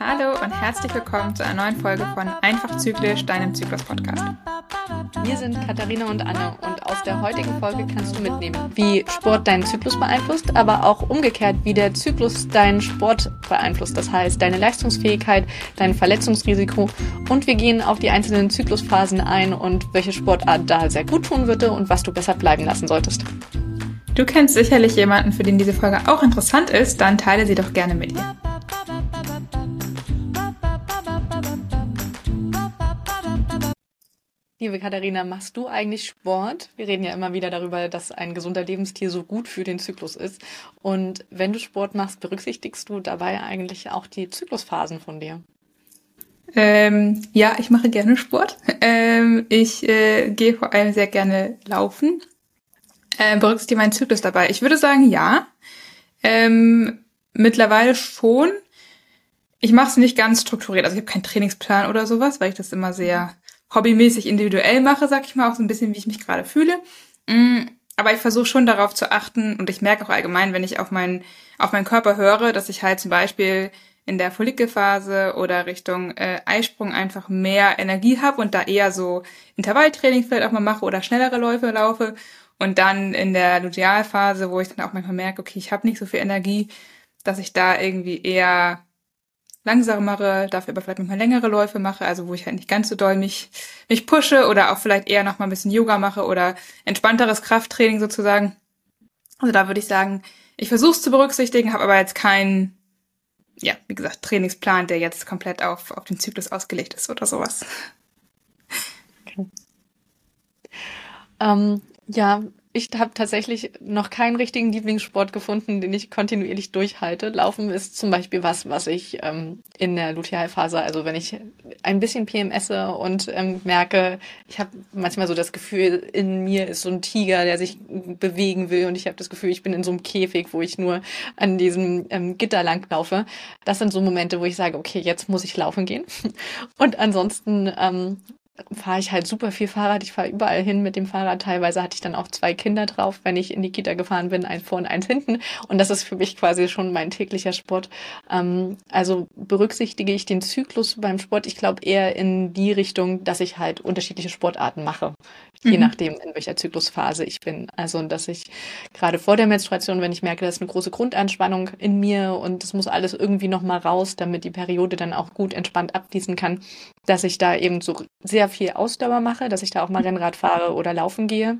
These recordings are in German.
Hallo und herzlich willkommen zu einer neuen Folge von Einfach Zyklisch, deinem Zyklus-Podcast. Wir sind Katharina und Anne und der heutigen Folge kannst du mitnehmen, wie Sport deinen Zyklus beeinflusst, aber auch umgekehrt, wie der Zyklus deinen Sport beeinflusst. Das heißt, deine Leistungsfähigkeit, dein Verletzungsrisiko und wir gehen auf die einzelnen Zyklusphasen ein und welche Sportart da sehr gut tun würde und was du besser bleiben lassen solltest. Du kennst sicherlich jemanden, für den diese Folge auch interessant ist, dann teile sie doch gerne mit ihr. Liebe Katharina, machst du eigentlich Sport? Wir reden ja immer wieder darüber, dass ein gesunder Lebensstil so gut für den Zyklus ist. Und wenn du Sport machst, berücksichtigst du dabei eigentlich auch die Zyklusphasen von dir? Ähm, ja, ich mache gerne Sport. Ähm, ich äh, gehe vor allem sehr gerne laufen. Äh, berücksichtige meinen Zyklus dabei. Ich würde sagen, ja. Ähm, mittlerweile schon. Ich mache es nicht ganz strukturiert. Also ich habe keinen Trainingsplan oder sowas, weil ich das immer sehr hobbymäßig individuell mache, sag ich mal, auch so ein bisschen, wie ich mich gerade fühle. Mm, aber ich versuche schon darauf zu achten und ich merke auch allgemein, wenn ich auf meinen, auf meinen Körper höre, dass ich halt zum Beispiel in der Follikelphase oder Richtung äh, Eisprung einfach mehr Energie habe und da eher so Intervalltraining vielleicht auch mal mache oder schnellere Läufe laufe. Und dann in der Lutealphase, wo ich dann auch manchmal merke, okay, ich habe nicht so viel Energie, dass ich da irgendwie eher langsamere, dafür aber vielleicht manchmal längere Läufe mache, also wo ich halt nicht ganz so doll mich, mich pushe oder auch vielleicht eher noch mal ein bisschen Yoga mache oder entspannteres Krafttraining sozusagen. Also da würde ich sagen, ich versuche es zu berücksichtigen, habe aber jetzt keinen, ja, wie gesagt, Trainingsplan, der jetzt komplett auf, auf den Zyklus ausgelegt ist oder sowas. Okay. Ähm, ja, ich habe tatsächlich noch keinen richtigen Lieblingssport gefunden, den ich kontinuierlich durchhalte. Laufen ist zum Beispiel was, was ich ähm, in der Lutealphase, also wenn ich ein bisschen PMSe und ähm, merke, ich habe manchmal so das Gefühl, in mir ist so ein Tiger, der sich bewegen will und ich habe das Gefühl, ich bin in so einem Käfig, wo ich nur an diesem ähm, Gitter lang laufe. Das sind so Momente, wo ich sage, okay, jetzt muss ich laufen gehen. Und ansonsten ähm, fahre ich halt super viel Fahrrad. Ich fahre überall hin mit dem Fahrrad. Teilweise hatte ich dann auch zwei Kinder drauf, wenn ich in die Kita gefahren bin, eins vor und eins hinten. Und das ist für mich quasi schon mein täglicher Sport. Ähm, also berücksichtige ich den Zyklus beim Sport. Ich glaube eher in die Richtung, dass ich halt unterschiedliche Sportarten mache, mhm. je nachdem, in welcher Zyklusphase ich bin. Also, dass ich gerade vor der Menstruation, wenn ich merke, da ist eine große Grundanspannung in mir und es muss alles irgendwie nochmal raus, damit die Periode dann auch gut entspannt abfließen kann, dass ich da eben so sehr viel Ausdauer mache, dass ich da auch mal Rennrad fahre oder laufen gehe.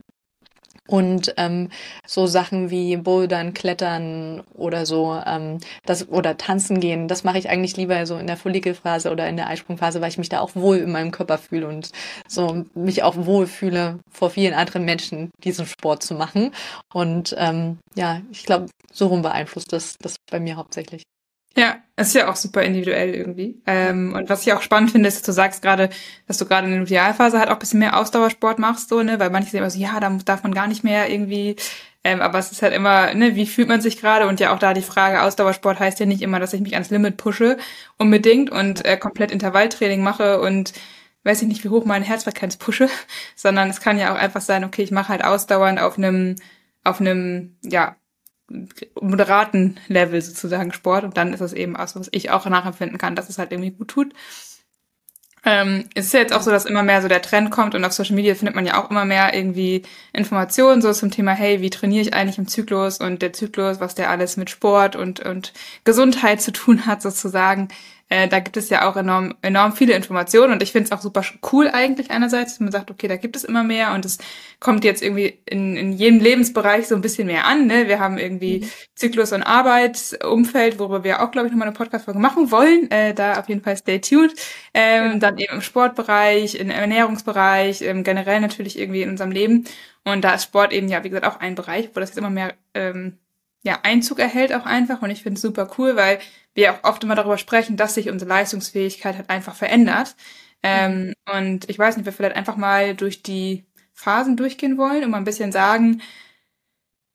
Und ähm, so Sachen wie Bouldern, Klettern oder so, ähm, das oder tanzen gehen, das mache ich eigentlich lieber so in der Follikelphase oder in der Eisprungphase, weil ich mich da auch wohl in meinem Körper fühle und so mich auch wohl fühle, vor vielen anderen Menschen diesen Sport zu machen. Und ähm, ja, ich glaube, so rum beeinflusst das das bei mir hauptsächlich. Ja, ist ja auch super individuell irgendwie. Ähm, und was ich auch spannend finde, ist, dass du sagst gerade, dass du gerade in der Lutealphase halt auch bisschen mehr Ausdauersport machst, so, ne, weil manche sind immer so, ja, da darf man gar nicht mehr irgendwie, ähm, aber es ist halt immer, ne, wie fühlt man sich gerade? Und ja auch da die Frage, Ausdauersport heißt ja nicht immer, dass ich mich ans Limit pushe, unbedingt und äh, komplett Intervalltraining mache und weiß ich nicht, wie hoch mein Herzfrequenz pushe, sondern es kann ja auch einfach sein, okay, ich mache halt ausdauernd auf einem, auf einem, ja, moderaten Level sozusagen Sport und dann ist es eben auch so, was ich auch nachempfinden kann, dass es halt irgendwie gut tut. Ähm, es ist ja jetzt auch so, dass immer mehr so der Trend kommt und auf Social Media findet man ja auch immer mehr irgendwie Informationen so zum Thema, hey, wie trainiere ich eigentlich im Zyklus und der Zyklus, was der alles mit Sport und, und Gesundheit zu tun hat sozusagen. Äh, da gibt es ja auch enorm, enorm viele Informationen und ich finde es auch super cool eigentlich einerseits, dass man sagt, okay, da gibt es immer mehr und es kommt jetzt irgendwie in, in jedem Lebensbereich so ein bisschen mehr an. Ne? Wir haben irgendwie mhm. Zyklus und Arbeitsumfeld, worüber wir auch, glaube ich, nochmal eine Podcast-Folge machen wollen. Äh, da auf jeden Fall stay tuned. Ähm, ja. Dann eben im Sportbereich, im Ernährungsbereich, ähm, generell natürlich irgendwie in unserem Leben. Und da ist Sport eben ja, wie gesagt, auch ein Bereich, wo das jetzt immer mehr ähm, ja, Einzug erhält auch einfach. Und ich finde es super cool, weil wir auch oft immer darüber sprechen, dass sich unsere Leistungsfähigkeit halt einfach verändert. Ähm, und ich weiß nicht, wir vielleicht einfach mal durch die Phasen durchgehen wollen und mal ein bisschen sagen,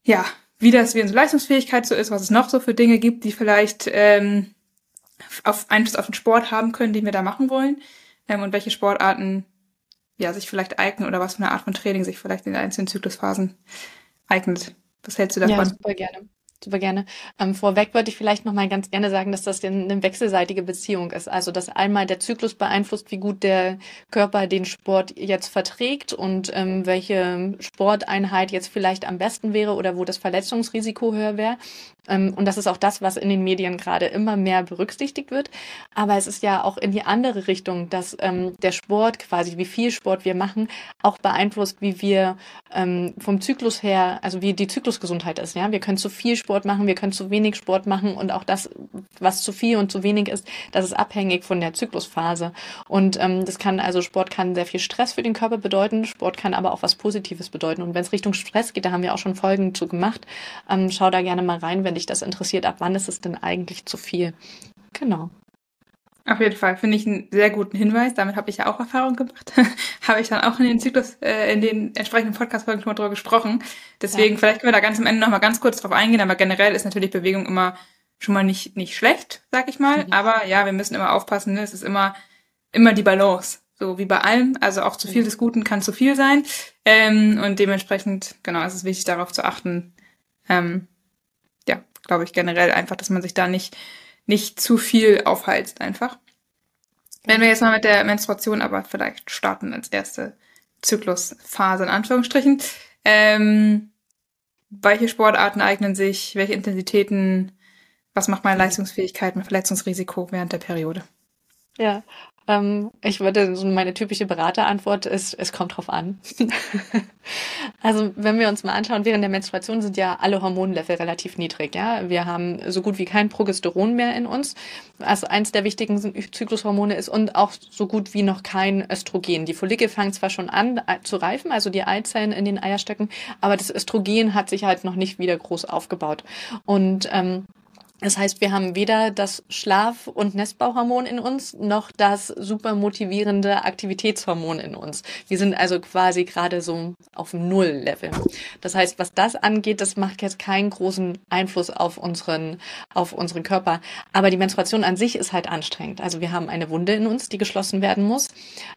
ja, wie das, wie unsere Leistungsfähigkeit so ist, was es noch so für Dinge gibt, die vielleicht ähm, auf Einfluss auf den Sport haben können, den wir da machen wollen, ähm, und welche Sportarten ja sich vielleicht eignen oder was für eine Art von Training sich vielleicht in den einzelnen Zyklusphasen eignet. Was hältst du davon? Ja, super gerne super gerne. Ähm, vorweg würde ich vielleicht noch mal ganz gerne sagen, dass das eine wechselseitige Beziehung ist. Also, dass einmal der Zyklus beeinflusst, wie gut der Körper den Sport jetzt verträgt und ähm, welche Sporteinheit jetzt vielleicht am besten wäre oder wo das Verletzungsrisiko höher wäre. Ähm, und das ist auch das, was in den Medien gerade immer mehr berücksichtigt wird. Aber es ist ja auch in die andere Richtung, dass ähm, der Sport quasi, wie viel Sport wir machen, auch beeinflusst, wie wir ähm, vom Zyklus her, also wie die Zyklusgesundheit ist. Ja, wir können zu viel Sport machen, wir können zu wenig Sport machen und auch das, was zu viel und zu wenig ist, das ist abhängig von der Zyklusphase. Und ähm, das kann also Sport kann sehr viel Stress für den Körper bedeuten. Sport kann aber auch was Positives bedeuten. Und wenn es Richtung Stress geht, da haben wir auch schon Folgen zu gemacht. Ähm, schau da gerne mal rein, wenn wenn dich das interessiert, ab wann ist es denn eigentlich zu viel? Genau. Auf jeden Fall finde ich einen sehr guten Hinweis. Damit habe ich ja auch Erfahrung gemacht. habe ich dann auch in den Zyklus, äh, in den entsprechenden Podcast-Folgen schon mal drüber gesprochen. Deswegen, ja. vielleicht können wir da ganz am Ende noch mal ganz kurz drauf eingehen. Aber generell ist natürlich Bewegung immer schon mal nicht, nicht schlecht, sag ich mal. Mhm. Aber ja, wir müssen immer aufpassen. Ne? Es ist immer, immer die Balance. So wie bei allem. Also auch zu viel mhm. des Guten kann zu viel sein. Ähm, und dementsprechend, genau, ist es wichtig, darauf zu achten, ähm, glaube ich, generell einfach, dass man sich da nicht, nicht zu viel aufheizt einfach. Wenn wir jetzt mal mit der Menstruation aber vielleicht starten als erste Zyklusphase in Anführungsstrichen. Ähm, welche Sportarten eignen sich, welche Intensitäten, was macht meine Leistungsfähigkeit, mein Verletzungsrisiko während der Periode? Ja, ähm, ich würde, so meine typische Beraterantwort ist, es kommt drauf an. also wenn wir uns mal anschauen, während der Menstruation sind ja alle Hormonlevel relativ niedrig. Ja, Wir haben so gut wie kein Progesteron mehr in uns. Also eins der wichtigen Zyklushormone ist und auch so gut wie noch kein Östrogen. Die Follikel fangen zwar schon an äh, zu reifen, also die Eizellen in den Eierstöcken, aber das Östrogen hat sich halt noch nicht wieder groß aufgebaut. Und ähm, das heißt, wir haben weder das Schlaf- und Nestbauhormon in uns, noch das super motivierende Aktivitätshormon in uns. Wir sind also quasi gerade so auf dem Null-Level. Das heißt, was das angeht, das macht jetzt keinen großen Einfluss auf unseren, auf unseren Körper. Aber die Menstruation an sich ist halt anstrengend. Also wir haben eine Wunde in uns, die geschlossen werden muss.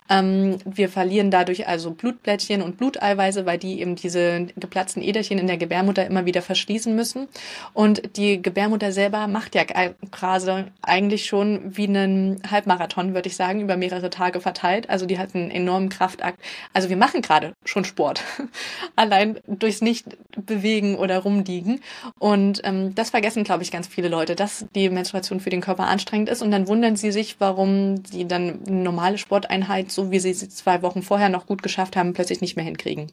Ähm, wir verlieren dadurch also Blutblättchen und Bluteiweiße, weil die eben diese geplatzten Äderchen in der Gebärmutter immer wieder verschließen müssen. Und die Gebärmutter selber macht ja gerade eigentlich schon wie einen Halbmarathon, würde ich sagen, über mehrere Tage verteilt. Also die hat einen enormen Kraftakt. Also wir machen gerade schon Sport. Allein durchs Nicht-Bewegen oder Rumliegen. Und ähm, das vergessen, glaube ich, ganz viele Leute, dass die Menstruation für den Körper anstrengend ist. Und dann wundern sie sich, warum sie dann eine normale Sporteinheit, so wie sie sie zwei Wochen vorher noch gut geschafft haben, plötzlich nicht mehr hinkriegen.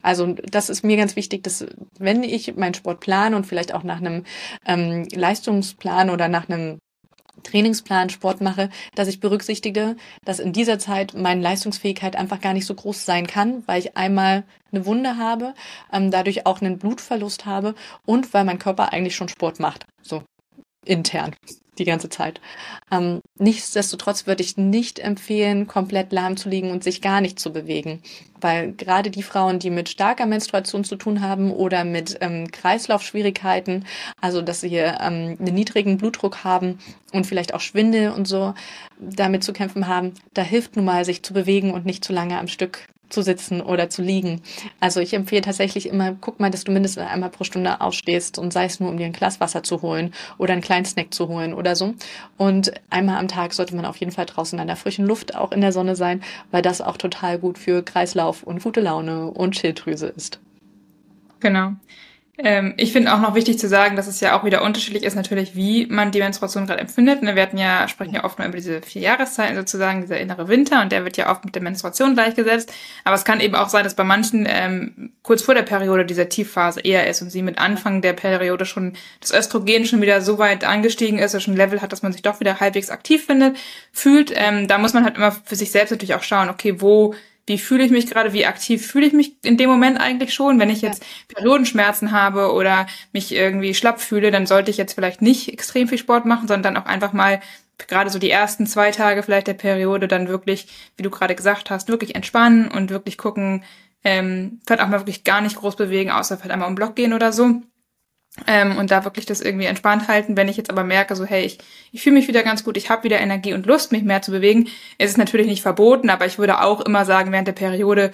Also das ist mir ganz wichtig, dass wenn ich meinen Sport plane und vielleicht auch nach einem ähm, Leistungsplan oder nach einem Trainingsplan Sport mache, dass ich berücksichtige, dass in dieser Zeit meine Leistungsfähigkeit einfach gar nicht so groß sein kann, weil ich einmal eine Wunde habe, ähm, dadurch auch einen Blutverlust habe und weil mein Körper eigentlich schon Sport macht. So intern die ganze Zeit. Ähm, nichtsdestotrotz würde ich nicht empfehlen, komplett lahm zu liegen und sich gar nicht zu bewegen. Weil gerade die Frauen, die mit starker Menstruation zu tun haben oder mit ähm, Kreislaufschwierigkeiten, also dass sie ähm, einen niedrigen Blutdruck haben und vielleicht auch Schwindel und so damit zu kämpfen haben, da hilft nun mal, sich zu bewegen und nicht zu lange am Stück zu sitzen oder zu liegen. Also ich empfehle tatsächlich immer, guck mal, dass du mindestens einmal pro Stunde aufstehst und sei es nur, um dir ein Glas Wasser zu holen oder einen kleinen Snack zu holen oder so. Und einmal am Tag sollte man auf jeden Fall draußen an der frischen Luft auch in der Sonne sein, weil das auch total gut für Kreislauf und gute Laune und Schilddrüse ist. Genau. Ähm, ich finde auch noch wichtig zu sagen, dass es ja auch wieder unterschiedlich ist, natürlich, wie man die Menstruation gerade empfindet. Ne, wir hatten ja, sprechen ja oft nur über diese vier Jahreszeiten sozusagen, dieser innere Winter, und der wird ja oft mit der Menstruation gleichgesetzt. Aber es kann eben auch sein, dass bei manchen ähm, kurz vor der Periode dieser Tiefphase eher ist und sie mit Anfang der Periode schon das Östrogen schon wieder so weit angestiegen ist, dass schon ein Level hat, dass man sich doch wieder halbwegs aktiv findet, fühlt. Ähm, da muss man halt immer für sich selbst natürlich auch schauen, okay, wo wie fühle ich mich gerade, wie aktiv fühle ich mich in dem Moment eigentlich schon. Wenn ich jetzt Periodenschmerzen habe oder mich irgendwie schlapp fühle, dann sollte ich jetzt vielleicht nicht extrem viel Sport machen, sondern dann auch einfach mal gerade so die ersten zwei Tage vielleicht der Periode dann wirklich, wie du gerade gesagt hast, wirklich entspannen und wirklich gucken, ähm, vielleicht auch mal wirklich gar nicht groß bewegen, außer vielleicht einmal um Block gehen oder so. Ähm, und da wirklich das irgendwie entspannt halten. Wenn ich jetzt aber merke, so hey, ich, ich fühle mich wieder ganz gut, ich habe wieder Energie und Lust, mich mehr zu bewegen, ist es natürlich nicht verboten, aber ich würde auch immer sagen, während der Periode,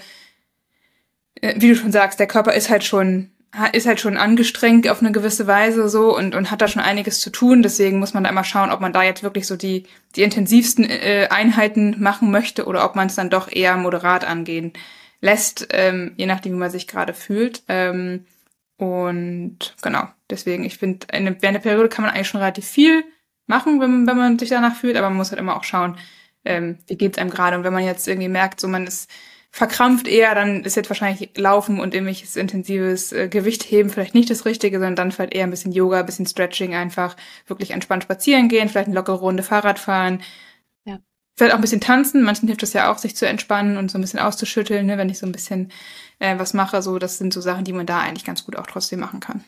äh, wie du schon sagst, der Körper ist halt schon ist halt schon angestrengt auf eine gewisse Weise so und, und hat da schon einiges zu tun. Deswegen muss man da immer schauen, ob man da jetzt wirklich so die, die intensivsten äh, Einheiten machen möchte oder ob man es dann doch eher moderat angehen lässt, ähm, je nachdem, wie man sich gerade fühlt. Ähm, und genau, deswegen, ich finde, während der Periode kann man eigentlich schon relativ viel machen, wenn, wenn man sich danach fühlt, aber man muss halt immer auch schauen, ähm, wie geht's einem gerade. Und wenn man jetzt irgendwie merkt, so man ist verkrampft eher, dann ist jetzt wahrscheinlich Laufen und irgendwelches intensives äh, Gewichtheben vielleicht nicht das Richtige, sondern dann vielleicht eher ein bisschen Yoga, ein bisschen Stretching einfach, wirklich entspannt spazieren gehen, vielleicht eine lockere Runde Fahrrad fahren. Vielleicht auch ein bisschen tanzen. Manchen hilft es ja auch, sich zu entspannen und so ein bisschen auszuschütteln, ne, wenn ich so ein bisschen äh, was mache. So, das sind so Sachen, die man da eigentlich ganz gut auch trotzdem machen kann.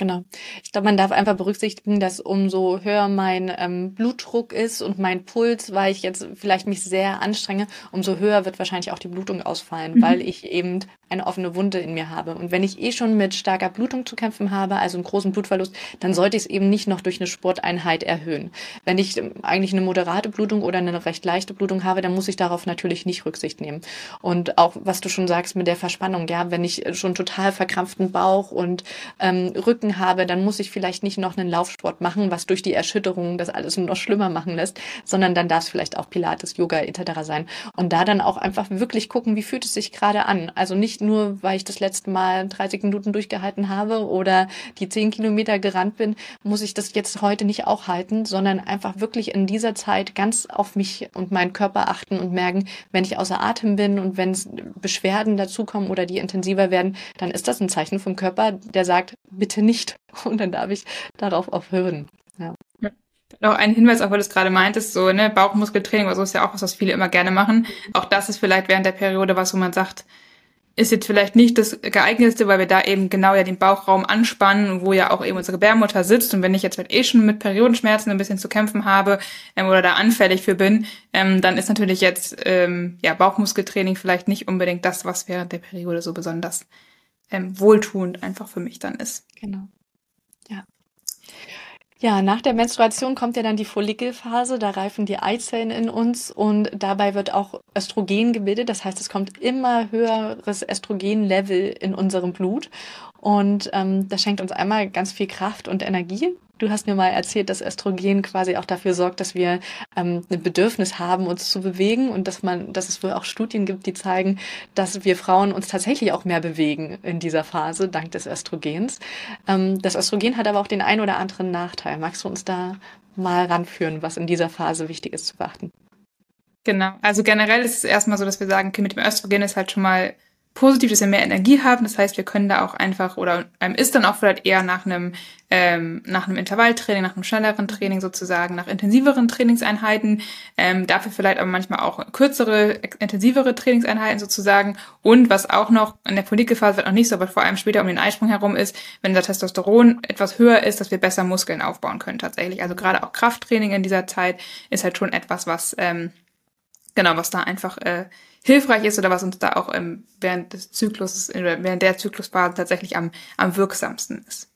Genau. Ich glaube, man darf einfach berücksichtigen, dass umso höher mein ähm, Blutdruck ist und mein Puls, weil ich jetzt vielleicht mich sehr anstrenge, umso höher wird wahrscheinlich auch die Blutung ausfallen, mhm. weil ich eben eine offene Wunde in mir habe. Und wenn ich eh schon mit starker Blutung zu kämpfen habe, also einen großen Blutverlust, dann sollte ich es eben nicht noch durch eine Sporteinheit erhöhen. Wenn ich ähm, eigentlich eine moderate Blutung oder eine recht leichte Blutung habe, dann muss ich darauf natürlich nicht Rücksicht nehmen. Und auch, was du schon sagst mit der Verspannung, ja, wenn ich schon total verkrampften Bauch und ähm, Rücken habe, dann muss ich vielleicht nicht noch einen Laufsport machen, was durch die Erschütterung das alles noch schlimmer machen lässt, sondern dann darf es vielleicht auch Pilates, Yoga etc. sein. Und da dann auch einfach wirklich gucken, wie fühlt es sich gerade an. Also nicht nur, weil ich das letzte Mal 30 Minuten durchgehalten habe oder die 10 Kilometer gerannt bin, muss ich das jetzt heute nicht auch halten, sondern einfach wirklich in dieser Zeit ganz auf mich und meinen Körper achten und merken, wenn ich außer Atem bin und wenn Beschwerden dazukommen oder die intensiver werden, dann ist das ein Zeichen vom Körper, der sagt, bitte nicht. Und dann darf ich darauf auch hören. Ja. Noch ein Hinweis, auch weil du es gerade meintest, so, ne, Bauchmuskeltraining oder so ist ja auch was, was viele immer gerne machen. Auch das ist vielleicht während der Periode was, wo man sagt, ist jetzt vielleicht nicht das geeignetste, weil wir da eben genau ja den Bauchraum anspannen, wo ja auch eben unsere Gebärmutter sitzt. Und wenn ich jetzt halt eh schon mit Periodenschmerzen ein bisschen zu kämpfen habe ähm, oder da anfällig für bin, ähm, dann ist natürlich jetzt ähm, ja Bauchmuskeltraining vielleicht nicht unbedingt das, was während der Periode so besonders ähm, wohltuend einfach für mich dann ist. Genau. Ja, nach der Menstruation kommt ja dann die Follikelphase, da reifen die Eizellen in uns und dabei wird auch Östrogen gebildet. Das heißt, es kommt immer höheres Östrogenlevel in unserem Blut und ähm, das schenkt uns einmal ganz viel Kraft und Energie. Du hast mir mal erzählt, dass Östrogen quasi auch dafür sorgt, dass wir ähm, ein Bedürfnis haben, uns zu bewegen und dass man, dass es wohl auch Studien gibt, die zeigen, dass wir Frauen uns tatsächlich auch mehr bewegen in dieser Phase dank des Östrogens. Ähm, das Östrogen hat aber auch den einen oder anderen Nachteil. Magst du uns da mal ranführen, was in dieser Phase wichtig ist zu beachten? Genau. Also generell ist es erstmal so, dass wir sagen, okay, mit dem Östrogen ist halt schon mal positiv, dass wir mehr Energie haben. Das heißt, wir können da auch einfach oder einem ist dann auch vielleicht eher nach einem ähm, nach einem Intervalltraining, nach einem schnelleren Training sozusagen, nach intensiveren Trainingseinheiten, ähm, dafür vielleicht aber manchmal auch kürzere, intensivere Trainingseinheiten sozusagen. Und was auch noch in der Follikelphase wird noch nicht so, aber vor allem später um den Eisprung herum ist, wenn der Testosteron etwas höher ist, dass wir besser Muskeln aufbauen können tatsächlich. Also gerade auch Krafttraining in dieser Zeit ist halt schon etwas, was ähm, genau, was da einfach äh, hilfreich ist oder was uns da auch ähm, während des Zyklus, während der Zyklusphase tatsächlich am, am wirksamsten ist.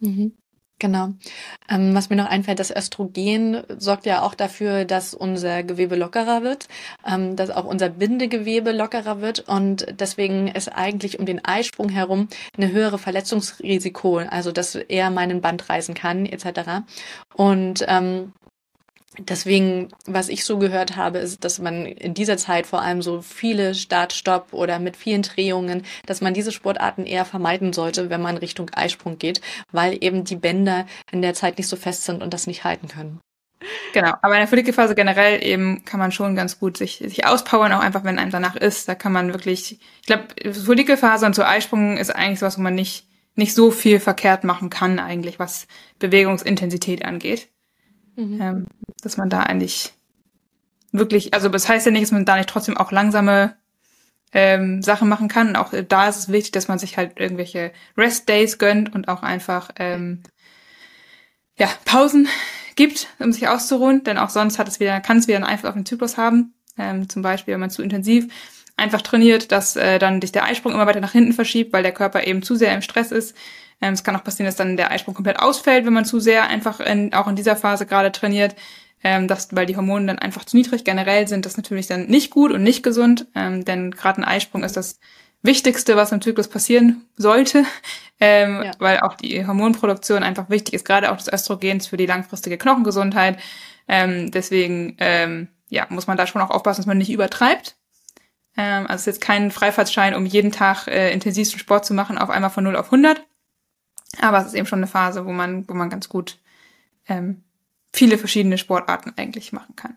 Mhm. Genau. Ähm, was mir noch einfällt, das Östrogen sorgt ja auch dafür, dass unser Gewebe lockerer wird, ähm, dass auch unser Bindegewebe lockerer wird und deswegen ist eigentlich um den Eisprung herum eine höhere Verletzungsrisiko, also dass er meinen Band reißen kann etc. Und ähm, Deswegen, was ich so gehört habe, ist, dass man in dieser Zeit vor allem so viele Start-Stopp oder mit vielen Drehungen, dass man diese Sportarten eher vermeiden sollte, wenn man Richtung Eisprung geht, weil eben die Bänder in der Zeit nicht so fest sind und das nicht halten können. Genau, aber in der Follikelphase generell eben kann man schon ganz gut sich, sich auspowern, auch einfach, wenn einem danach ist. Da kann man wirklich, ich glaube, Follikelphase und so Eisprung ist eigentlich sowas, wo man nicht, nicht so viel verkehrt machen kann eigentlich, was Bewegungsintensität angeht. Mhm. Ähm, dass man da eigentlich wirklich, also das heißt ja nicht, dass man da nicht trotzdem auch langsame ähm, Sachen machen kann. Auch da ist es wichtig, dass man sich halt irgendwelche Rest Days gönnt und auch einfach ähm, ja Pausen gibt, um sich auszuruhen. Denn auch sonst hat es wieder, kann es wieder einen Einfluss auf den Zyklus haben. Ähm, zum Beispiel, wenn man zu intensiv einfach trainiert, dass äh, dann sich der Eisprung immer weiter nach hinten verschiebt, weil der Körper eben zu sehr im Stress ist. Ähm, es kann auch passieren, dass dann der Eisprung komplett ausfällt, wenn man zu sehr einfach in, auch in dieser Phase gerade trainiert. Ähm, das, weil die Hormone dann einfach zu niedrig generell sind, das natürlich dann nicht gut und nicht gesund, ähm, denn gerade ein Eisprung ist das Wichtigste, was im Zyklus passieren sollte, ähm, ja. weil auch die Hormonproduktion einfach wichtig ist, gerade auch des Östrogens für die langfristige Knochengesundheit. Ähm, deswegen ähm, ja, muss man da schon auch aufpassen, dass man nicht übertreibt. Ähm, also es ist jetzt kein Freifahrtschein, um jeden Tag äh, intensivsten Sport zu machen, auf einmal von 0 auf 100. Aber es ist eben schon eine Phase, wo man, wo man ganz gut ähm, viele verschiedene Sportarten eigentlich machen kann.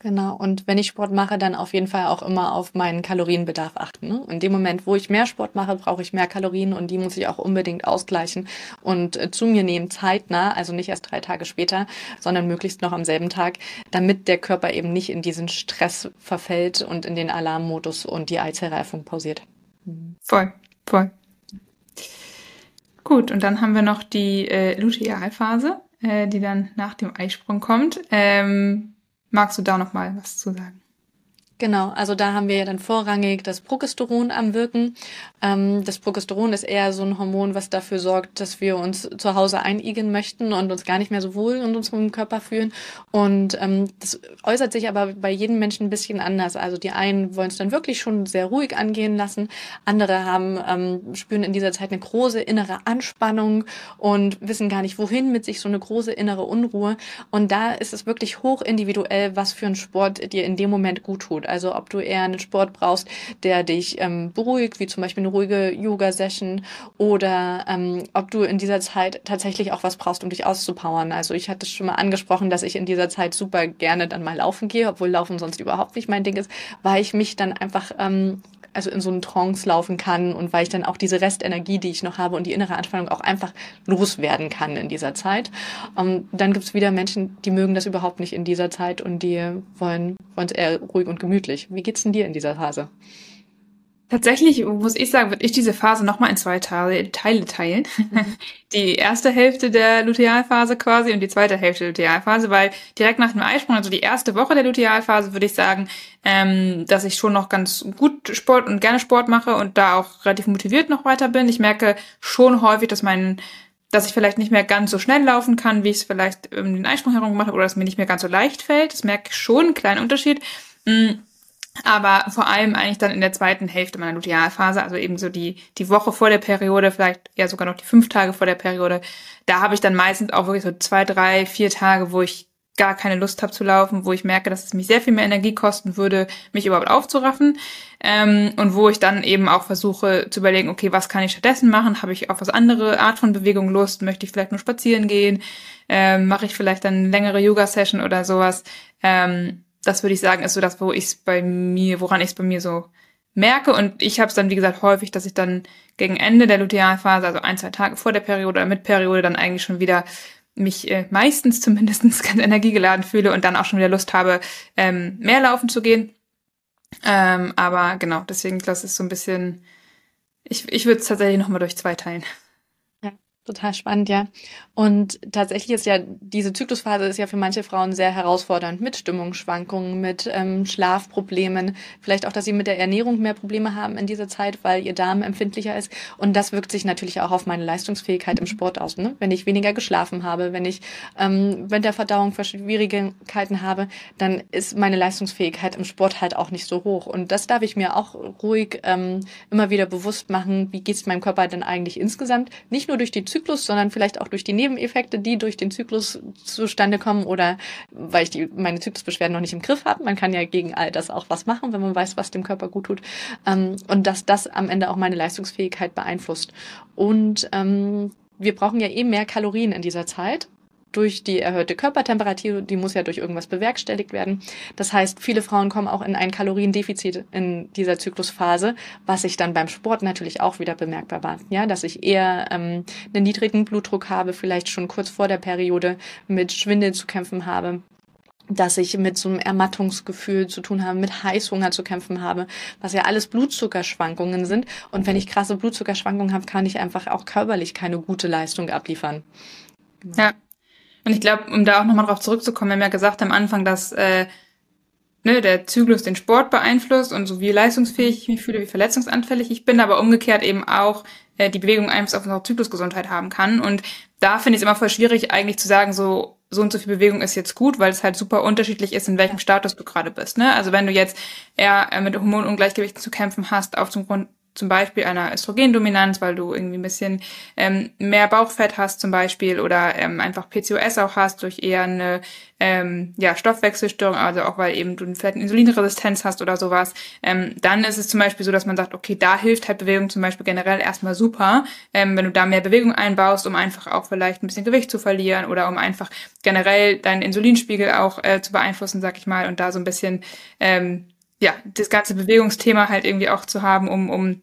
Genau. Und wenn ich Sport mache, dann auf jeden Fall auch immer auf meinen Kalorienbedarf achten. Ne? In dem Moment, wo ich mehr Sport mache, brauche ich mehr Kalorien und die muss ich auch unbedingt ausgleichen und äh, zu mir nehmen zeitnah, also nicht erst drei Tage später, sondern möglichst noch am selben Tag, damit der Körper eben nicht in diesen Stress verfällt und in den Alarmmodus und die Eizellreifung pausiert. Voll, voll. Gut, und dann haben wir noch die äh, Lutealphase, äh, die dann nach dem Eisprung kommt. Ähm, Magst du da noch mal was zu sagen? Genau, also da haben wir ja dann vorrangig das Progesteron am Wirken. Ähm, das Progesteron ist eher so ein Hormon, was dafür sorgt, dass wir uns zu Hause einigeln möchten und uns gar nicht mehr so wohl in unserem Körper fühlen. Und ähm, das äußert sich aber bei jedem Menschen ein bisschen anders. Also die einen wollen es dann wirklich schon sehr ruhig angehen lassen, andere haben ähm, spüren in dieser Zeit eine große innere Anspannung und wissen gar nicht, wohin mit sich so eine große innere Unruhe. Und da ist es wirklich hoch individuell, was für ein Sport dir in dem Moment gut tut. Also ob du eher einen Sport brauchst, der dich ähm, beruhigt, wie zum Beispiel eine ruhige Yoga-Session oder ähm, ob du in dieser Zeit tatsächlich auch was brauchst, um dich auszupowern. Also ich hatte schon mal angesprochen, dass ich in dieser Zeit super gerne dann mal laufen gehe, obwohl Laufen sonst überhaupt nicht mein Ding ist, weil ich mich dann einfach ähm, also in so einen Trance laufen kann und weil ich dann auch diese Restenergie, die ich noch habe und die innere Anspannung auch einfach loswerden kann in dieser Zeit. Um, ähm, dann gibt es wieder Menschen, die mögen das überhaupt nicht in dieser Zeit und die wollen es eher ruhig und gemütlich. Wie geht's denn dir in dieser Phase? Tatsächlich muss ich sagen, würde ich diese Phase nochmal in zwei Teile, Teile teilen. Mhm. Die erste Hälfte der Lutealphase quasi und die zweite Hälfte der Lutealphase, weil direkt nach dem Eisprung, also die erste Woche der Lutealphase, würde ich sagen, ähm, dass ich schon noch ganz gut Sport und gerne Sport mache und da auch relativ motiviert noch weiter bin. Ich merke schon häufig, dass mein dass ich vielleicht nicht mehr ganz so schnell laufen kann, wie ich es vielleicht um den Eisprung herum gemacht habe, oder dass mir nicht mehr ganz so leicht fällt. Das merke ich schon, einen kleinen Unterschied. Mm, aber vor allem eigentlich dann in der zweiten Hälfte meiner Lutealphase, also eben so die, die Woche vor der Periode, vielleicht eher sogar noch die fünf Tage vor der Periode, da habe ich dann meistens auch wirklich so zwei, drei, vier Tage, wo ich gar keine Lust habe zu laufen, wo ich merke, dass es mich sehr viel mehr Energie kosten würde, mich überhaupt aufzuraffen. Ähm, und wo ich dann eben auch versuche zu überlegen, okay, was kann ich stattdessen machen? Habe ich auf was andere Art von Bewegung Lust? Möchte ich vielleicht nur spazieren gehen? Ähm, Mache ich vielleicht dann längere Yoga-Session oder sowas? Ähm, das würde ich sagen, ist so das, wo ich es bei mir, woran ich es bei mir so merke. Und ich habe es dann, wie gesagt, häufig, dass ich dann gegen Ende der Lutealphase, also ein, zwei Tage vor der Periode oder mit Periode, dann eigentlich schon wieder mich äh, meistens zumindest ganz energiegeladen fühle und dann auch schon wieder Lust habe, ähm, mehr laufen zu gehen. Ähm, aber genau, deswegen, das ist so ein bisschen, ich, ich würde es tatsächlich nochmal durch zwei teilen. Total spannend, ja. Und tatsächlich ist ja diese Zyklusphase ist ja für manche Frauen sehr herausfordernd mit Stimmungsschwankungen, mit ähm, Schlafproblemen, vielleicht auch, dass sie mit der Ernährung mehr Probleme haben in dieser Zeit, weil ihr Darm empfindlicher ist. Und das wirkt sich natürlich auch auf meine Leistungsfähigkeit im Sport aus. Ne? Wenn ich weniger geschlafen habe, wenn ich ähm, wenn der Verdauung Schwierigkeiten habe, dann ist meine Leistungsfähigkeit im Sport halt auch nicht so hoch. Und das darf ich mir auch ruhig ähm, immer wieder bewusst machen. Wie geht es meinem Körper denn eigentlich insgesamt? Nicht nur durch die Zyklus Zyklus, sondern vielleicht auch durch die Nebeneffekte, die durch den Zyklus zustande kommen oder weil ich die, meine Zyklusbeschwerden noch nicht im Griff habe. Man kann ja gegen all das auch was machen, wenn man weiß, was dem Körper gut tut. Ähm, und dass das am Ende auch meine Leistungsfähigkeit beeinflusst. Und ähm, wir brauchen ja eh mehr Kalorien in dieser Zeit durch die erhöhte Körpertemperatur, die muss ja durch irgendwas bewerkstelligt werden. Das heißt, viele Frauen kommen auch in ein Kaloriendefizit in dieser Zyklusphase, was sich dann beim Sport natürlich auch wieder bemerkbar war. Ja, dass ich eher ähm, einen niedrigen Blutdruck habe, vielleicht schon kurz vor der Periode mit Schwindel zu kämpfen habe dass ich mit so einem Ermattungsgefühl zu tun habe, mit Heißhunger zu kämpfen habe, was ja alles Blutzuckerschwankungen sind. Und wenn ich krasse Blutzuckerschwankungen habe, kann ich einfach auch körperlich keine gute Leistung abliefern. Genau. Ja, und ich glaube, um da auch nochmal drauf zurückzukommen, wir haben ja gesagt am Anfang, dass äh, ne, der Zyklus den Sport beeinflusst und so wie leistungsfähig ich mich fühle, wie verletzungsanfällig ich bin, aber umgekehrt eben auch äh, die Bewegung Einfluss auf unsere Zyklusgesundheit haben kann. Und da finde ich es immer voll schwierig, eigentlich zu sagen, so so und so viel Bewegung ist jetzt gut, weil es halt super unterschiedlich ist, in welchem Status du gerade bist. Ne? Also wenn du jetzt eher äh, mit Hormonungleichgewichten zu kämpfen hast, auf zum Beispiel einer Östrogendominanz, weil du irgendwie ein bisschen ähm, mehr Bauchfett hast zum Beispiel oder ähm, einfach PCOS auch hast durch eher eine ähm, ja, Stoffwechselstörung, also auch weil eben du vielleicht eine Insulinresistenz hast oder sowas, ähm, dann ist es zum Beispiel so, dass man sagt, okay, da hilft halt Bewegung zum Beispiel generell erstmal super, ähm, wenn du da mehr Bewegung einbaust, um einfach auch vielleicht ein bisschen Gewicht zu verlieren oder um einfach generell deinen Insulinspiegel auch äh, zu beeinflussen, sag ich mal, und da so ein bisschen ähm, ja, das ganze Bewegungsthema halt irgendwie auch zu haben, um, um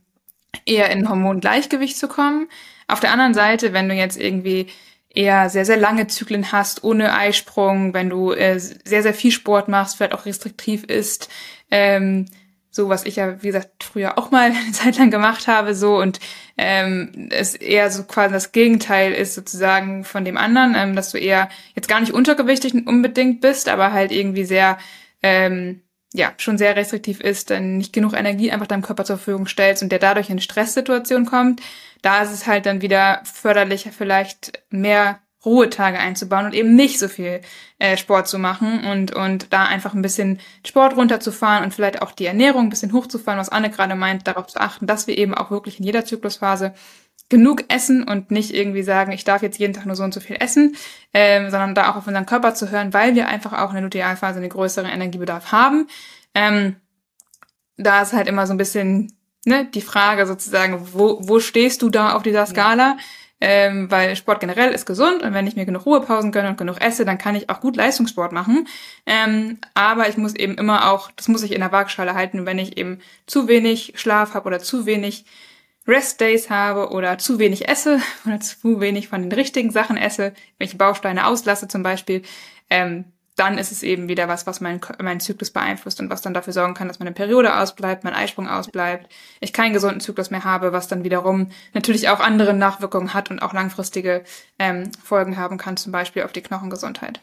eher in Hormongleichgewicht zu kommen. Auf der anderen Seite, wenn du jetzt irgendwie eher sehr, sehr lange Zyklen hast, ohne Eisprung, wenn du äh, sehr, sehr viel Sport machst, vielleicht auch restriktiv isst, ähm, so was ich ja, wie gesagt, früher auch mal eine Zeit lang gemacht habe, so und ähm, es eher so quasi das Gegenteil ist sozusagen von dem anderen, ähm, dass du eher jetzt gar nicht untergewichtig unbedingt bist, aber halt irgendwie sehr ähm, ja, schon sehr restriktiv ist, dann nicht genug Energie einfach deinem Körper zur Verfügung stellst und der dadurch in Stresssituation kommt, da ist es halt dann wieder förderlicher, vielleicht mehr Ruhetage einzubauen und eben nicht so viel äh, Sport zu machen und, und da einfach ein bisschen Sport runterzufahren und vielleicht auch die Ernährung ein bisschen hochzufahren, was Anne gerade meint, darauf zu achten, dass wir eben auch wirklich in jeder Zyklusphase genug essen und nicht irgendwie sagen, ich darf jetzt jeden Tag nur so und so viel essen, ähm, sondern da auch auf unseren Körper zu hören, weil wir einfach auch in der Lutealphase einen größeren Energiebedarf haben. Ähm, da ist halt immer so ein bisschen ne, die Frage sozusagen, wo, wo stehst du da auf dieser Skala? Ähm, weil Sport generell ist gesund und wenn ich mir genug Ruhepausen gönne und genug esse, dann kann ich auch gut Leistungssport machen. Ähm, aber ich muss eben immer auch, das muss ich in der Waagschale halten, wenn ich eben zu wenig Schlaf habe oder zu wenig Restdays habe oder zu wenig esse oder zu wenig von den richtigen Sachen esse, welche Bausteine auslasse zum Beispiel, ähm, dann ist es eben wieder was, was meinen mein Zyklus beeinflusst und was dann dafür sorgen kann, dass meine Periode ausbleibt, mein Eisprung ausbleibt, ich keinen gesunden Zyklus mehr habe, was dann wiederum natürlich auch andere Nachwirkungen hat und auch langfristige ähm, Folgen haben kann, zum Beispiel auf die Knochengesundheit.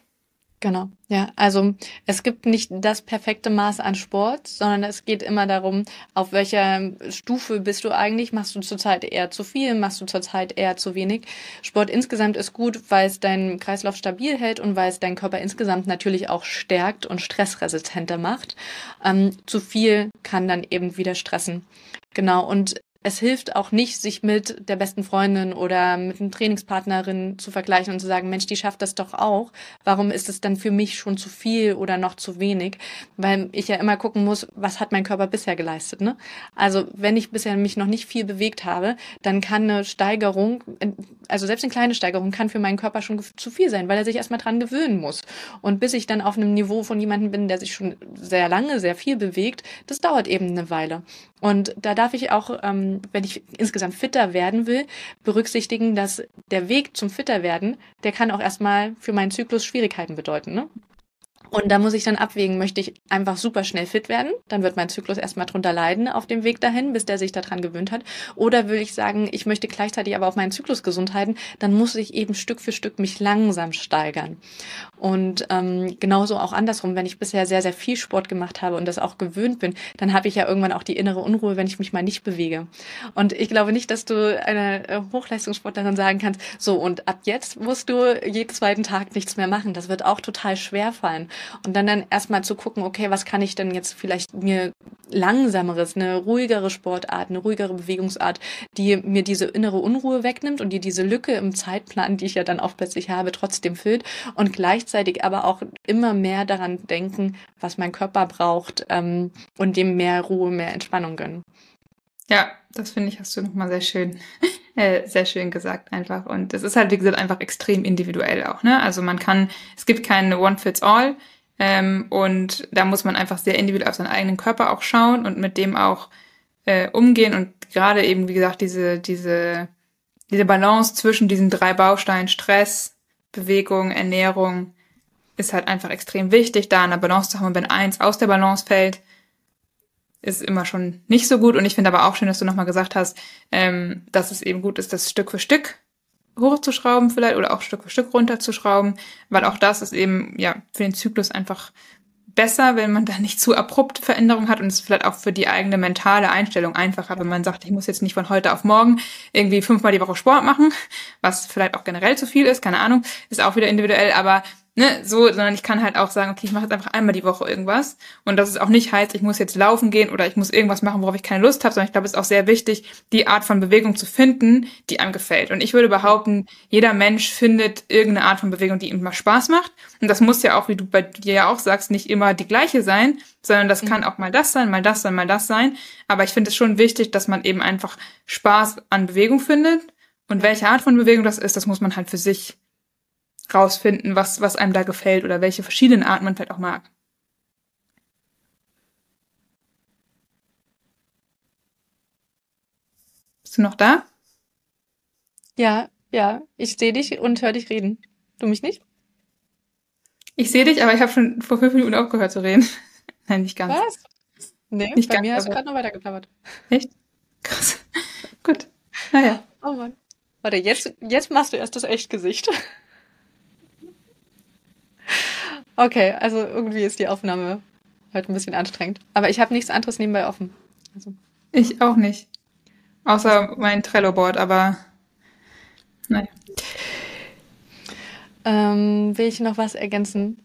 Genau, ja. Also es gibt nicht das perfekte Maß an Sport, sondern es geht immer darum, auf welcher Stufe bist du eigentlich? Machst du zurzeit eher zu viel? Machst du zurzeit eher zu wenig? Sport insgesamt ist gut, weil es deinen Kreislauf stabil hält und weil es deinen Körper insgesamt natürlich auch stärkt und stressresistenter macht. Ähm, zu viel kann dann eben wieder stressen. Genau, und es hilft auch nicht, sich mit der besten Freundin oder mit einer Trainingspartnerin zu vergleichen und zu sagen, Mensch, die schafft das doch auch. Warum ist es dann für mich schon zu viel oder noch zu wenig? Weil ich ja immer gucken muss, was hat mein Körper bisher geleistet, ne? Also, wenn ich bisher mich noch nicht viel bewegt habe, dann kann eine Steigerung, also selbst eine kleine Steigerung kann für meinen Körper schon zu viel sein, weil er sich erstmal dran gewöhnen muss. Und bis ich dann auf einem Niveau von jemandem bin, der sich schon sehr lange, sehr viel bewegt, das dauert eben eine Weile. Und da darf ich auch, ähm, wenn ich insgesamt fitter werden will, berücksichtigen, dass der Weg zum fitter werden, der kann auch erstmal für meinen Zyklus Schwierigkeiten bedeuten. Ne? Und da muss ich dann abwägen, möchte ich einfach super schnell fit werden, dann wird mein Zyklus erstmal drunter leiden auf dem Weg dahin, bis der sich daran gewöhnt hat. Oder will ich sagen, ich möchte gleichzeitig aber auf meinen Zyklus gesund halten, dann muss ich eben Stück für Stück mich langsam steigern. Und ähm, genauso auch andersrum, wenn ich bisher sehr, sehr viel Sport gemacht habe und das auch gewöhnt bin, dann habe ich ja irgendwann auch die innere Unruhe, wenn ich mich mal nicht bewege. Und ich glaube nicht, dass du einer äh, Hochleistungssportlerin sagen kannst, so und ab jetzt musst du jeden zweiten Tag nichts mehr machen. Das wird auch total schwer fallen. Und dann dann erstmal zu gucken, okay, was kann ich denn jetzt vielleicht mir langsameres, eine ruhigere Sportart, eine ruhigere Bewegungsart, die mir diese innere Unruhe wegnimmt und die diese Lücke im Zeitplan, die ich ja dann auch plötzlich habe, trotzdem füllt und gleichzeitig aber auch immer mehr daran denken, was mein Körper braucht ähm, und dem mehr Ruhe, mehr Entspannung gönnen. Ja, das finde ich, hast du nochmal sehr schön, äh, sehr schön gesagt einfach. Und es ist halt, wie gesagt, einfach extrem individuell auch, ne? Also man kann, es gibt keine One-Fits-All. Ähm, und da muss man einfach sehr individuell auf seinen eigenen Körper auch schauen und mit dem auch äh, umgehen. Und gerade eben, wie gesagt, diese, diese, diese Balance zwischen diesen drei Bausteinen Stress, Bewegung, Ernährung ist halt einfach extrem wichtig, da eine Balance zu haben. Und wenn eins aus der Balance fällt, ist immer schon nicht so gut. Und ich finde aber auch schön, dass du nochmal gesagt hast, ähm, dass es eben gut ist, das Stück für Stück hochzuschrauben vielleicht oder auch Stück für Stück runterzuschrauben, weil auch das ist eben ja für den Zyklus einfach besser, wenn man da nicht zu abrupte Veränderungen hat und es ist vielleicht auch für die eigene mentale Einstellung einfacher, wenn man sagt, ich muss jetzt nicht von heute auf morgen irgendwie fünfmal die Woche Sport machen, was vielleicht auch generell zu viel ist, keine Ahnung, ist auch wieder individuell, aber ne, so, sondern ich kann halt auch sagen, okay, ich mache jetzt einfach einmal die Woche irgendwas. Und dass es auch nicht heißt, ich muss jetzt laufen gehen oder ich muss irgendwas machen, worauf ich keine Lust habe, sondern ich glaube, es ist auch sehr wichtig, die Art von Bewegung zu finden, die einem gefällt. Und ich würde behaupten, jeder Mensch findet irgendeine Art von Bewegung, die ihm mal Spaß macht. Und das muss ja auch, wie du bei dir ja auch sagst, nicht immer die gleiche sein, sondern das mhm. kann auch mal das sein, mal das sein, mal das sein. Aber ich finde es schon wichtig, dass man eben einfach Spaß an Bewegung findet. Und welche Art von Bewegung das ist, das muss man halt für sich rausfinden, was, was einem da gefällt oder welche verschiedenen Arten man vielleicht auch mag. Bist du noch da? Ja, ja, ich sehe dich und höre dich reden. Du mich nicht? Ich sehe dich, aber ich habe schon vor fünf Minuten aufgehört zu reden. Nein, nicht ganz. Was? Nee, nicht bei ganz, mir hast du gerade noch weitergeplappert. Echt? Krass. Gut. Naja. Oh Mann. Warte, jetzt, jetzt machst du erst das Echtgesicht. Okay, also irgendwie ist die Aufnahme heute ein bisschen anstrengend. Aber ich habe nichts anderes nebenbei offen. Also. Ich auch nicht. Außer mein Trello-Board, aber naja. Ähm, will ich noch was ergänzen?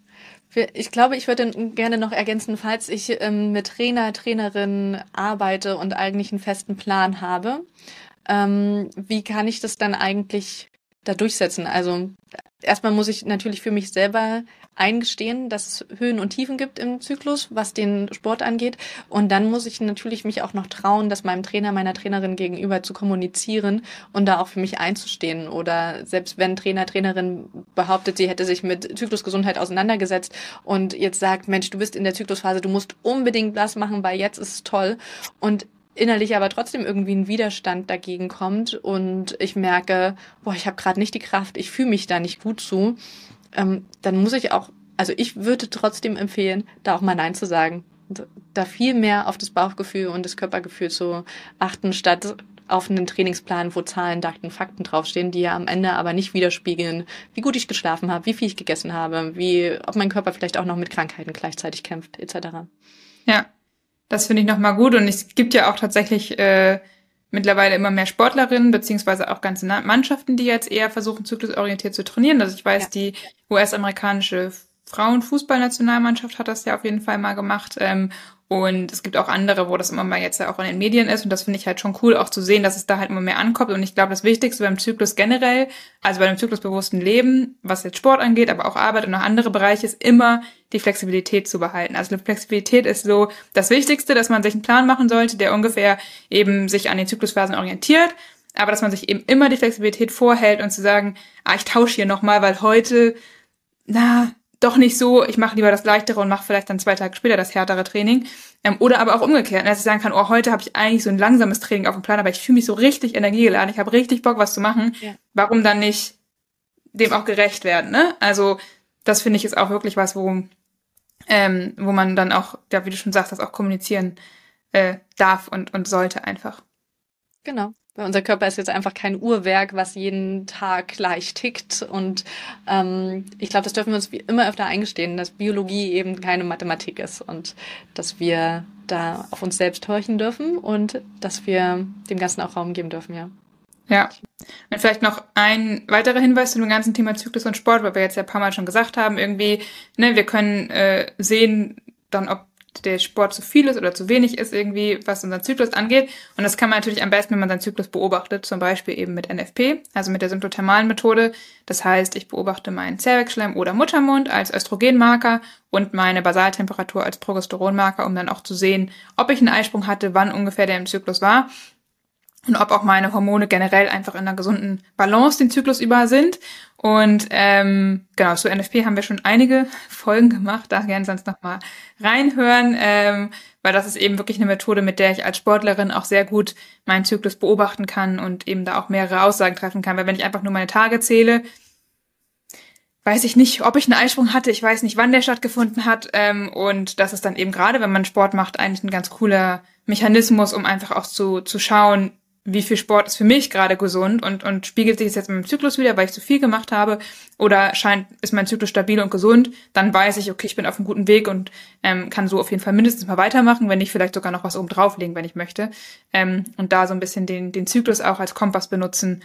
Ich glaube, ich würde gerne noch ergänzen, falls ich ähm, mit Trainer, Trainerin arbeite und eigentlich einen festen Plan habe. Ähm, wie kann ich das dann eigentlich da durchsetzen? Also erstmal muss ich natürlich für mich selber eingestehen, dass es Höhen und Tiefen gibt im Zyklus, was den Sport angeht. Und dann muss ich natürlich mich auch noch trauen, das meinem Trainer, meiner Trainerin gegenüber zu kommunizieren und da auch für mich einzustehen. Oder selbst wenn Trainer, Trainerin behauptet, sie hätte sich mit Zyklusgesundheit auseinandergesetzt und jetzt sagt, Mensch, du bist in der Zyklusphase, du musst unbedingt das machen, weil jetzt ist es toll. Und innerlich aber trotzdem irgendwie ein Widerstand dagegen kommt und ich merke, boah, ich habe gerade nicht die Kraft, ich fühle mich da nicht gut zu, ähm, dann muss ich auch, also ich würde trotzdem empfehlen, da auch mal Nein zu sagen. Da viel mehr auf das Bauchgefühl und das Körpergefühl zu achten, statt auf einen Trainingsplan, wo Zahlen, Daten, Fakten draufstehen, die ja am Ende aber nicht widerspiegeln, wie gut ich geschlafen habe, wie viel ich gegessen habe, wie, ob mein Körper vielleicht auch noch mit Krankheiten gleichzeitig kämpft, etc. Ja, das finde ich nochmal gut und es gibt ja auch tatsächlich äh, mittlerweile immer mehr Sportlerinnen, beziehungsweise auch ganze Mannschaften, die jetzt eher versuchen, zyklusorientiert zu trainieren. Also ich weiß, ja. die US-amerikanische Frauenfußballnationalmannschaft hat das ja auf jeden Fall mal gemacht. Ähm, und es gibt auch andere, wo das immer mal jetzt ja auch in den Medien ist. Und das finde ich halt schon cool, auch zu sehen, dass es da halt immer mehr ankommt. Und ich glaube, das Wichtigste beim Zyklus generell, also bei dem zyklusbewussten Leben, was jetzt Sport angeht, aber auch Arbeit und auch andere Bereiche, ist immer die Flexibilität zu behalten. Also Flexibilität ist so das Wichtigste, dass man sich einen Plan machen sollte, der ungefähr eben sich an den Zyklusphasen orientiert. Aber dass man sich eben immer die Flexibilität vorhält und zu sagen, ah, ich tausche hier nochmal, weil heute, na, doch nicht so, ich mache lieber das Leichtere und mache vielleicht dann zwei Tage später das härtere Training. Ähm, oder aber auch umgekehrt, ne, dass ich sagen kann, oh, heute habe ich eigentlich so ein langsames Training auf dem Plan, aber ich fühle mich so richtig energiegeladen, ich habe richtig Bock, was zu machen. Ja. Warum dann nicht dem auch gerecht werden? Ne? Also das finde ich ist auch wirklich was, wo, ähm, wo man dann auch, ja, wie du schon sagst, das auch kommunizieren äh, darf und, und sollte einfach. Genau. Weil unser Körper ist jetzt einfach kein Uhrwerk, was jeden Tag gleich tickt. Und ähm, ich glaube, das dürfen wir uns immer öfter eingestehen, dass Biologie eben keine Mathematik ist und dass wir da auf uns selbst horchen dürfen und dass wir dem Ganzen auch Raum geben dürfen, ja. Ja. Und vielleicht noch ein weiterer Hinweis zu dem ganzen Thema Zyklus und Sport, weil wir jetzt ja ein paar Mal schon gesagt haben, irgendwie, ne, wir können äh, sehen dann, ob der Sport zu viel ist oder zu wenig ist irgendwie, was unseren Zyklus angeht. Und das kann man natürlich am besten, wenn man seinen Zyklus beobachtet, zum Beispiel eben mit NFP, also mit der symptothermalen Methode. Das heißt, ich beobachte meinen Zervixschleim oder Muttermund als Östrogenmarker und meine Basaltemperatur als Progesteronmarker, um dann auch zu sehen, ob ich einen Eisprung hatte, wann ungefähr der im Zyklus war und ob auch meine Hormone generell einfach in einer gesunden Balance den Zyklus über sind. Und ähm, genau, zu NFP haben wir schon einige Folgen gemacht, da gerne sonst nochmal reinhören, ähm, weil das ist eben wirklich eine Methode, mit der ich als Sportlerin auch sehr gut meinen Zyklus beobachten kann und eben da auch mehrere Aussagen treffen kann. Weil wenn ich einfach nur meine Tage zähle, weiß ich nicht, ob ich einen Eisprung hatte, ich weiß nicht, wann der stattgefunden hat. Ähm, und das ist dann eben gerade, wenn man Sport macht, eigentlich ein ganz cooler Mechanismus, um einfach auch zu, zu schauen, wie viel Sport ist für mich gerade gesund und, und spiegelt sich das jetzt mit dem Zyklus wieder, weil ich zu viel gemacht habe oder scheint, ist mein Zyklus stabil und gesund, dann weiß ich, okay, ich bin auf einem guten Weg und ähm, kann so auf jeden Fall mindestens mal weitermachen, wenn nicht vielleicht sogar noch was oben drauflegen, wenn ich möchte. Ähm, und da so ein bisschen den, den Zyklus auch als Kompass benutzen,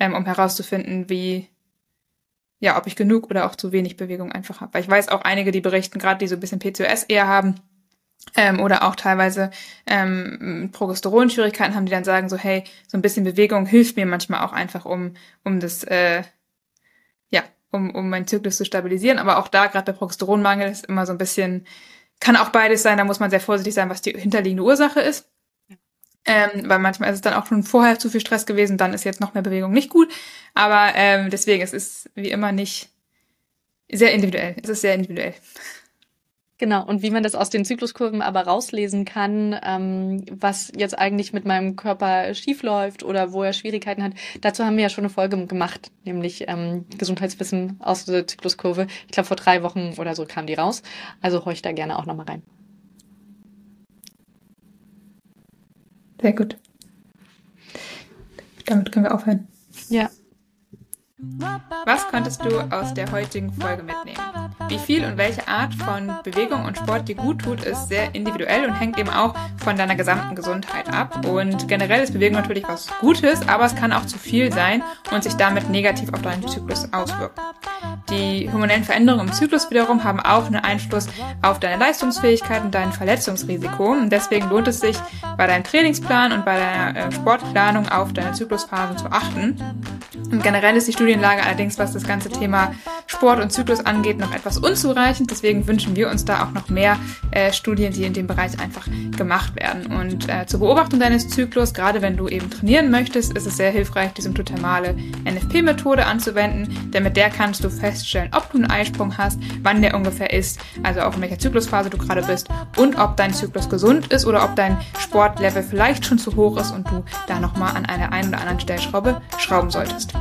ähm, um herauszufinden, wie, ja, ob ich genug oder auch zu wenig Bewegung einfach habe. Weil ich weiß auch einige, die berichten, gerade die so ein bisschen PCOS eher haben, ähm, oder auch teilweise ähm, Progesteronschwierigkeiten haben, die dann sagen so, hey, so ein bisschen Bewegung hilft mir manchmal auch einfach, um, um das, äh, ja, um, um meinen Zyklus zu stabilisieren. Aber auch da, gerade bei Progesteronmangel, ist immer so ein bisschen, kann auch beides sein, da muss man sehr vorsichtig sein, was die hinterliegende Ursache ist. Ähm, weil manchmal ist es dann auch schon vorher zu viel Stress gewesen, dann ist jetzt noch mehr Bewegung nicht gut. Aber ähm, deswegen, es ist wie immer nicht sehr individuell. Es ist sehr individuell. Genau, und wie man das aus den Zykluskurven aber rauslesen kann, ähm, was jetzt eigentlich mit meinem Körper schiefläuft oder wo er Schwierigkeiten hat, dazu haben wir ja schon eine Folge gemacht, nämlich ähm, Gesundheitswissen aus der Zykluskurve. Ich glaube, vor drei Wochen oder so kam die raus. Also horch da gerne auch nochmal rein. Sehr gut. Damit können wir aufhören. Ja. Was konntest du aus der heutigen Folge mitnehmen? Wie viel und welche Art von Bewegung und Sport dir gut tut, ist sehr individuell und hängt eben auch von deiner gesamten Gesundheit ab. Und generell ist Bewegung natürlich was Gutes, aber es kann auch zu viel sein und sich damit negativ auf deinen Zyklus auswirken. Die hormonellen Veränderungen im Zyklus wiederum haben auch einen Einfluss auf deine Leistungsfähigkeit und dein Verletzungsrisiko. Und deswegen lohnt es sich, bei deinem Trainingsplan und bei deiner äh, Sportplanung auf deine Zyklusphasen zu achten. Und generell ist die Studienlage allerdings, was das ganze Thema Sport und Zyklus angeht, noch etwas unzureichend. Deswegen wünschen wir uns da auch noch mehr äh, Studien, die in dem Bereich einfach gemacht werden. Und äh, zur Beobachtung deines Zyklus, gerade wenn du eben trainieren möchtest, ist es sehr hilfreich, die symptothermale NFP-Methode anzuwenden, denn mit der kannst du feststellen, ob du einen Eisprung hast, wann der ungefähr ist, also auch in welcher Zyklusphase du gerade bist und ob dein Zyklus gesund ist oder ob dein Sportlevel vielleicht schon zu hoch ist und du da nochmal an einer einen oder anderen Stellschraube schrauben solltest.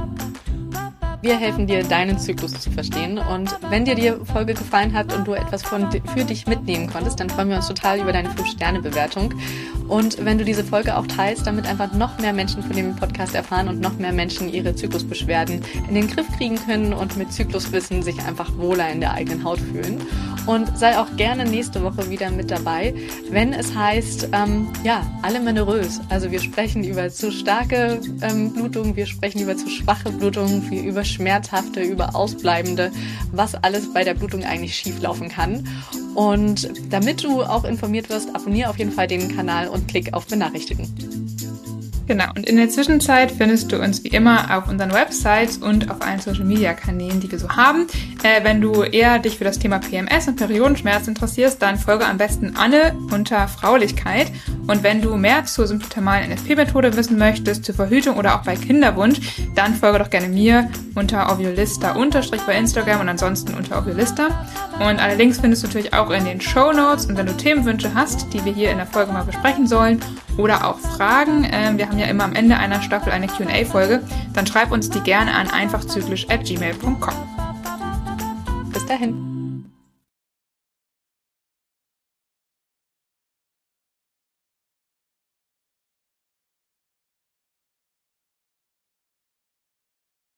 Wir helfen dir, deinen Zyklus zu verstehen. Und wenn dir die Folge gefallen hat und du etwas von, für dich mitnehmen konntest, dann freuen wir uns total über deine 5-Sterne-Bewertung. Und wenn du diese Folge auch teilst, damit einfach noch mehr Menschen von dem Podcast erfahren und noch mehr Menschen ihre Zyklusbeschwerden in den Griff kriegen können und mit Zykluswissen sich einfach wohler in der eigenen Haut fühlen. Und sei auch gerne nächste Woche wieder mit dabei, wenn es heißt, ähm, ja, alle menorös. Also wir sprechen über zu starke ähm, Blutungen, wir sprechen über zu schwache Blutungen, über schmerzhafte, über ausbleibende, was alles bei der Blutung eigentlich schieflaufen kann. Und damit du auch informiert wirst, abonniere auf jeden Fall den Kanal und klick auf Benachrichtigen. Genau, und in der Zwischenzeit findest du uns wie immer auf unseren Websites und auf allen Social Media Kanälen, die wir so haben. Äh, wenn du eher dich für das Thema PMS und Periodenschmerz interessierst, dann folge am besten Anne unter Fraulichkeit. Und wenn du mehr zur symptothermalen NFP-Methode wissen möchtest, zur Verhütung oder auch bei Kinderwunsch, dann folge doch gerne mir unter Oviolista unterstrich bei Instagram und ansonsten unter Oviolista. Und alle Links findest du natürlich auch in den Show Notes. Und wenn du Themenwünsche hast, die wir hier in der Folge mal besprechen sollen oder auch Fragen, äh, wir haben ja immer am Ende einer Staffel eine Q&A-Folge, dann schreib uns die gerne an einfachzyklisch at gmail.com. Bis dahin.